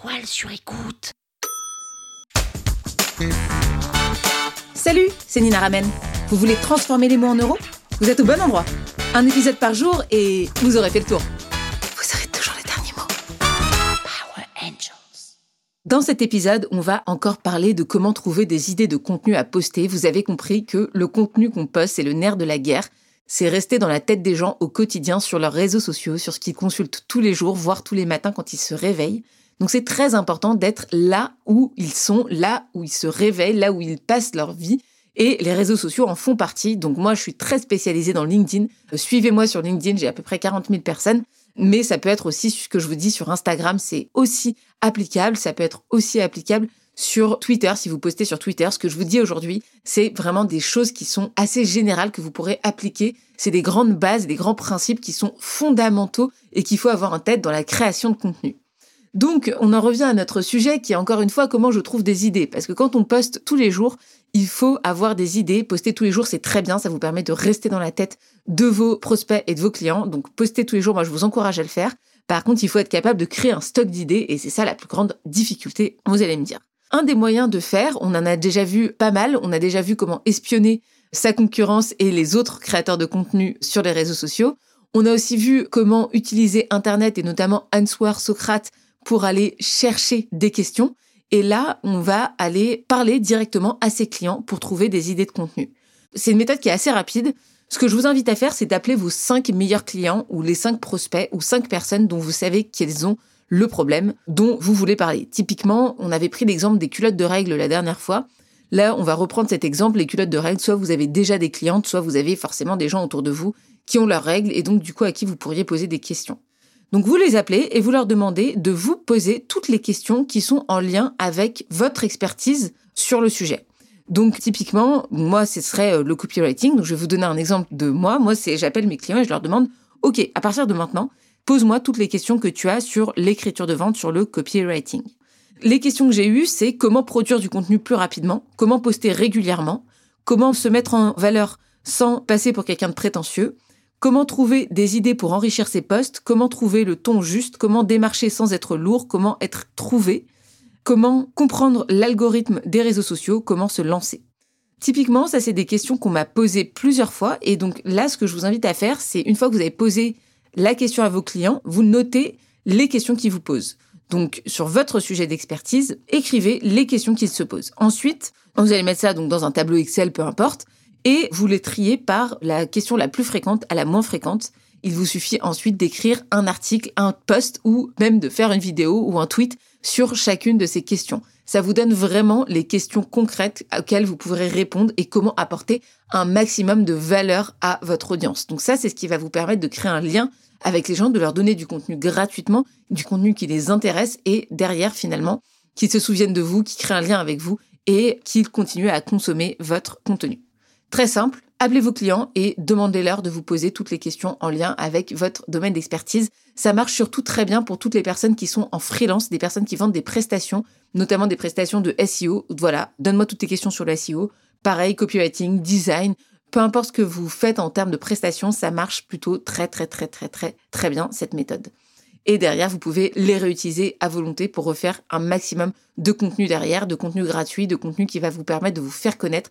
toile sur écoute. Salut, c'est Nina Ramen. Vous voulez transformer les mots en euros? Vous êtes au bon endroit. Un épisode par jour et vous aurez fait le tour. Vous aurez toujours les derniers mots. Power Angels. Dans cet épisode, on va encore parler de comment trouver des idées de contenu à poster. Vous avez compris que le contenu qu'on poste, c'est le nerf de la guerre. C'est rester dans la tête des gens au quotidien sur leurs réseaux sociaux, sur ce qu'ils consultent tous les jours, voire tous les matins quand ils se réveillent. Donc c'est très important d'être là où ils sont, là où ils se réveillent, là où ils passent leur vie. Et les réseaux sociaux en font partie. Donc moi, je suis très spécialisée dans LinkedIn. Euh, Suivez-moi sur LinkedIn, j'ai à peu près 40 000 personnes. Mais ça peut être aussi ce que je vous dis sur Instagram, c'est aussi applicable. Ça peut être aussi applicable sur Twitter, si vous postez sur Twitter. Ce que je vous dis aujourd'hui, c'est vraiment des choses qui sont assez générales que vous pourrez appliquer. C'est des grandes bases, des grands principes qui sont fondamentaux et qu'il faut avoir en tête dans la création de contenu. Donc, on en revient à notre sujet qui est encore une fois comment je trouve des idées. Parce que quand on poste tous les jours, il faut avoir des idées. Poster tous les jours, c'est très bien. Ça vous permet de rester dans la tête de vos prospects et de vos clients. Donc, poster tous les jours, moi, je vous encourage à le faire. Par contre, il faut être capable de créer un stock d'idées et c'est ça la plus grande difficulté, vous allez me dire. Un des moyens de faire, on en a déjà vu pas mal. On a déjà vu comment espionner sa concurrence et les autres créateurs de contenu sur les réseaux sociaux. On a aussi vu comment utiliser Internet et notamment Answer Socrate pour aller chercher des questions. Et là, on va aller parler directement à ses clients pour trouver des idées de contenu. C'est une méthode qui est assez rapide. Ce que je vous invite à faire, c'est d'appeler vos cinq meilleurs clients ou les cinq prospects ou cinq personnes dont vous savez qu'ils ont le problème dont vous voulez parler. Typiquement, on avait pris l'exemple des culottes de règles la dernière fois. Là, on va reprendre cet exemple, les culottes de règles, soit vous avez déjà des clientes, soit vous avez forcément des gens autour de vous qui ont leurs règles et donc du coup à qui vous pourriez poser des questions. Donc vous les appelez et vous leur demandez de vous poser toutes les questions qui sont en lien avec votre expertise sur le sujet. Donc typiquement, moi ce serait euh, le copywriting. Donc je vais vous donner un exemple de moi. Moi c'est j'appelle mes clients et je leur demande OK, à partir de maintenant, pose-moi toutes les questions que tu as sur l'écriture de vente, sur le copywriting. Les questions que j'ai eues, c'est comment produire du contenu plus rapidement, comment poster régulièrement, comment se mettre en valeur sans passer pour quelqu'un de prétentieux, Comment trouver des idées pour enrichir ses posts Comment trouver le ton juste? Comment démarcher sans être lourd? Comment être trouvé? Comment comprendre l'algorithme des réseaux sociaux? Comment se lancer? Typiquement, ça c'est des questions qu'on m'a posées plusieurs fois et donc là ce que je vous invite à faire, c'est une fois que vous avez posé la question à vos clients, vous notez les questions qu'ils vous posent. Donc sur votre sujet d'expertise, écrivez les questions qu'ils se posent. Ensuite, vous allez mettre ça dans un tableau Excel, peu importe, et vous les triez par la question la plus fréquente à la moins fréquente. Il vous suffit ensuite d'écrire un article, un post ou même de faire une vidéo ou un tweet sur chacune de ces questions. Ça vous donne vraiment les questions concrètes auxquelles vous pourrez répondre et comment apporter un maximum de valeur à votre audience. Donc ça, c'est ce qui va vous permettre de créer un lien avec les gens, de leur donner du contenu gratuitement, du contenu qui les intéresse et derrière finalement, qu'ils se souviennent de vous, qui créent un lien avec vous et qu'ils continuent à consommer votre contenu. Très simple, appelez vos clients et demandez-leur de vous poser toutes les questions en lien avec votre domaine d'expertise. Ça marche surtout très bien pour toutes les personnes qui sont en freelance, des personnes qui vendent des prestations, notamment des prestations de SEO. Voilà, donne-moi toutes tes questions sur le SEO. Pareil, copywriting, design, peu importe ce que vous faites en termes de prestations, ça marche plutôt très très très très très très bien cette méthode. Et derrière, vous pouvez les réutiliser à volonté pour refaire un maximum de contenu derrière, de contenu gratuit, de contenu qui va vous permettre de vous faire connaître